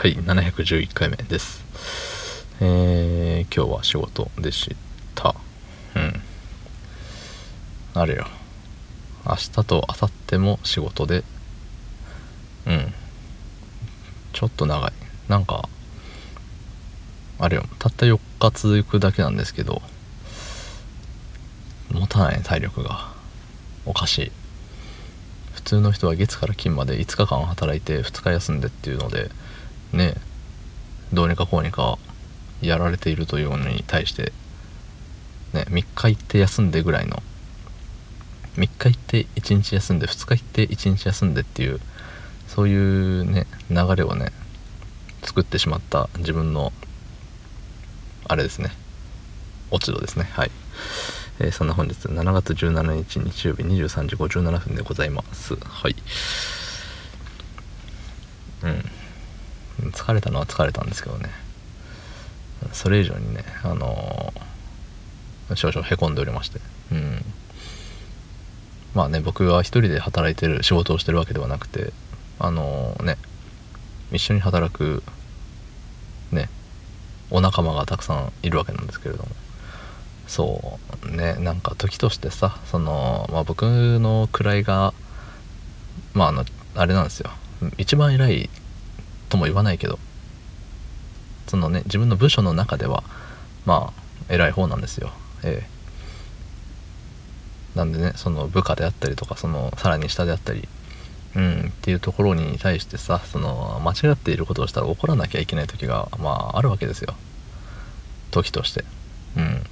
はい711回目です。えー、今日は仕事でした。うん。あれよ。明日と明後日も仕事で。うん。ちょっと長い。なんかあれよ。たった4日続くだけなんですけど持たない体力が。おかしい。普通の人は月から金まで5日間働いて2日休んでっていうのでねどうにかこうにかやられているというのに対してね3日行って休んでぐらいの3日行って1日休んで2日行って1日休んでっていうそういうね流れをね作ってしまった自分のあれですね落ち度ですね。はい、えー、そんな本日7月17日日曜日23時57分でございます。はい。うん。疲れたのは疲れたんですけどね。それ以上にねあのー、少々へこんでおりまして。うん。まあね僕は一人で働いてる仕事をしてるわけではなくてあのー、ね一緒に働くねお仲間がたくさんいるわけなんですけれども。そうねなんか時としてさその、まあ、僕の位がまああのあれなんですよ。一番偉いとも言わないけどそのね自分の部署の中ではまあ偉い方なんですよ。ええ。なんでねその部下であったりとかそのさらに下であったりうんっていうところに対してさその間違っていることをしたら怒らなきゃいけない時がまああるわけですよ。時として。うん。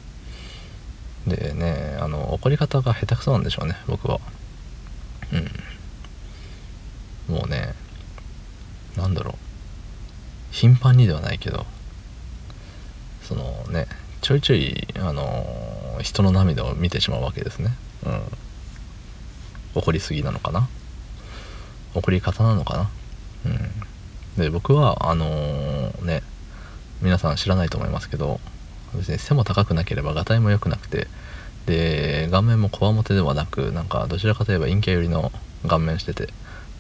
でねあの怒り方が下手くそなんでしょうね僕は。うん。もうねなんだろう。頻繁にではないけどそのねちょいちょいあの人の涙を見てしまうわけですね。うん。怒りすぎなのかな？怒り方なのかな？うん。で僕はあのー、ね皆さん知らないと思いますけど別に背も高くなければがたいも良くなくてで顔面もこわもてではなくなんかどちらかといえば陰キャ寄りの顔面してて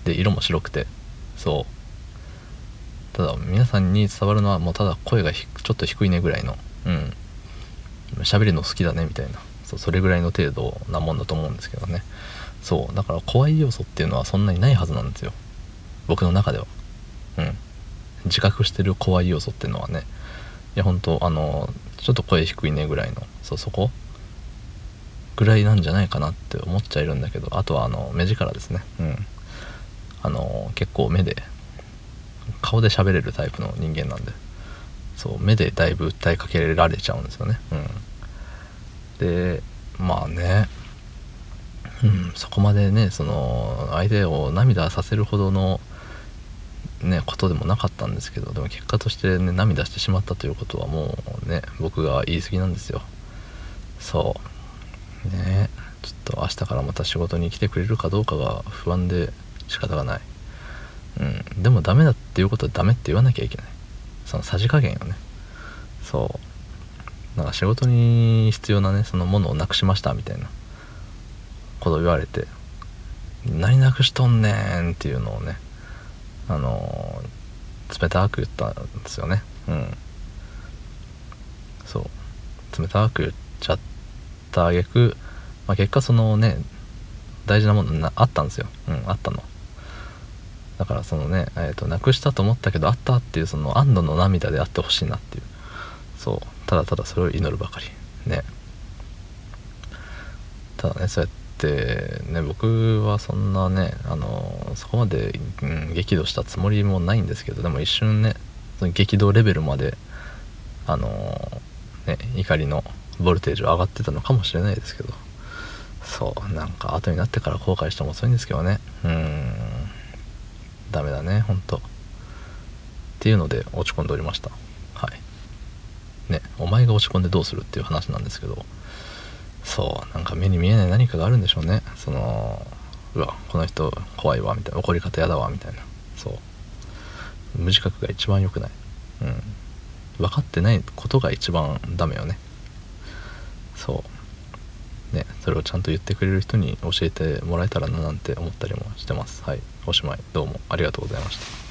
で色も白くてそう。ただ皆さんに伝わるのはもうただ声がちょっと低いねぐらいのうん。喋るの好きだねみたいな。そうそれぐらいの程度なもんだと思うんですけどね。そうだから怖い要素っていうのはそんなにないはずなんですよ。僕の中では。うん。自覚してる怖い要素っていうのはね。いや本当あのちょっと声低いねぐらいの。そうそこぐらいなんじゃないかなって思っちゃいるんだけど。あとはあの目力ですね。うん。あの結構目で顔で喋れるタイプの人間なんで。そう目でだいぶ訴えかけられちゃうんですよね。うん。でまあね、うん、そこまでねその相手を涙させるほどのねことでもなかったんですけどでも結果としてね涙してしまったということはもうね僕が言い過ぎなんですよ。そう。ね。ちょっと明日からまた仕事に来てくれるかどうかが不安で仕方がない。うん。でもダメだっていうことはダメって言わなきゃいけない。そのさじ加減よね。そう。なんか仕事に必要なねそのものをなくしましたみたいな。ことを言われて。何なくしとんねんっていうのをねあのー、冷たく言ったんですよね。うん。そう。冷たく言っちゃったあげく、まあ、結果そのね大事なものなあったんですよ。うんあったの。だからそのね、えーと、なくしたと思ったけどあったっていうその安堵の涙であってほしいなっていう。そう。ただただそれを祈るばかり。ね。ただねそうやってね僕はそんなねあのそこまで、うん、激怒したつもりもないんですけどでも一瞬ねその激怒レベルまであのね怒りのボルテージは上がってたのかもしれないですけど。そう。なんか後になってから後悔しても遅いんですけどね。うん。ダメだねほんと。っていうので落ち込んでおりました。はい。ねお前が落ち込んでどうするっていう話なんですけど。そうなんか目に見えない何かがあるんでしょうね。そのうわこの人怖いわみたいな。怒り方やだわみたいな。そう。無自覚が一番良くない。うん。分かってないことが一番ダメよね。そう。それをちゃんと言ってくれる人に教えてもらえたらななんて思ったりもしてます。はい。おしまい。どうもありがとうございました。